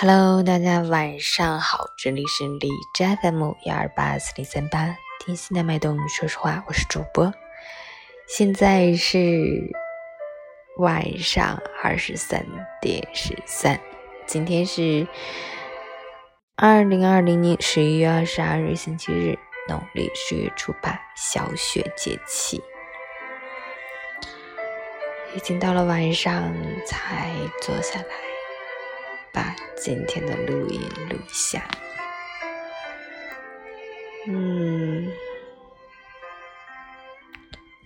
Hello，大家晚上好，这里是李斋 FM 幺二八四零三八，听心的脉动，说实话，我是主播，现在是晚上二十三点十三，今天是二零二零年十一月二十二日星期日，农历十月初八，小雪节气，已经到了晚上才坐下来。今天的录音录一下。嗯，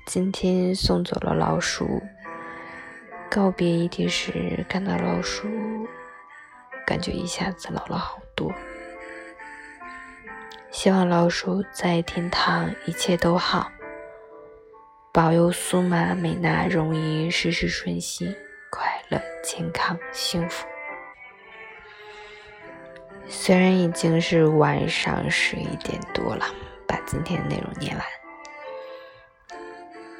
今天送走了老鼠，告别遗体时看到老鼠，感觉一下子老了好多。希望老鼠在天堂一切都好，保佑苏玛、美娜、容易事事顺心、快乐、健康、幸福。虽然已经是晚上十一点多了，把今天的内容念完。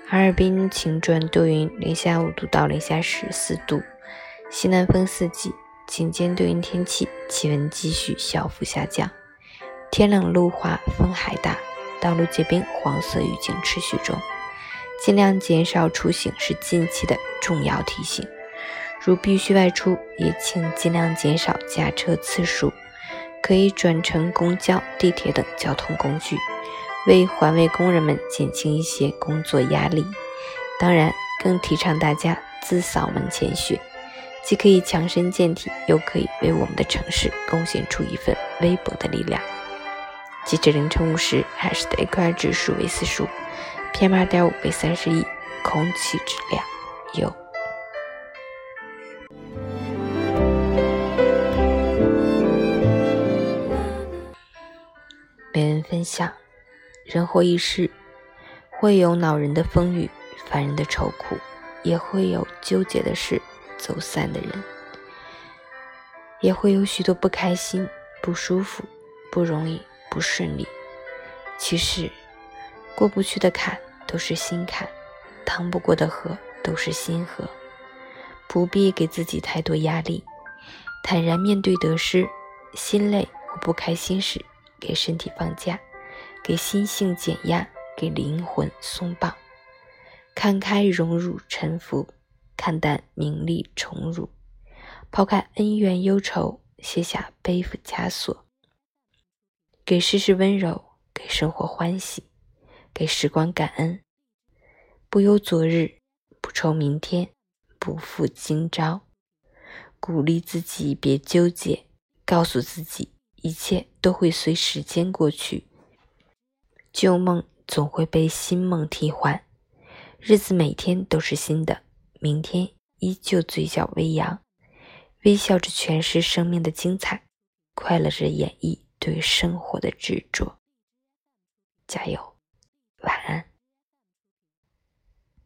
哈尔滨晴转多云，零下五度到零下十四度，西南风四级，晴间多云天气，气温继续小幅下降，天冷路滑，风还大，道路结冰，黄色预警持续中，尽量减少出行是近期的重要提醒。如必须外出，也请尽量减少驾车次数。可以转乘公交、地铁等交通工具，为环卫工人们减轻一些工作压力。当然，更提倡大家自扫门前雪，既可以强身健体，又可以为我们的城市贡献出一份微薄的力量。截至凌晨五时，海市的 AQI 指数为四十五，PM 二点五为三十一，空气质量优。分享，人活一世，会有恼人的风雨，烦人的愁苦，也会有纠结的事，走散的人，也会有许多不开心、不舒服、不容易、不顺利。其实，过不去的坎都是心坎，趟不过的河都是心河。不必给自己太多压力，坦然面对得失。心累或不开心时。给身体放假，给心性减压，给灵魂松绑，看开荣辱沉浮，看淡名利宠辱，抛开恩怨忧愁，卸下背负枷锁，给世事温柔，给生活欢喜，给时光感恩，不忧昨日，不愁明天，不负今朝，鼓励自己别纠结，告诉自己。一切都会随时间过去，旧梦总会被新梦替换，日子每天都是新的，明天依旧嘴角微扬，微笑着诠释生命的精彩，快乐着演绎对生活的执着。加油，晚安。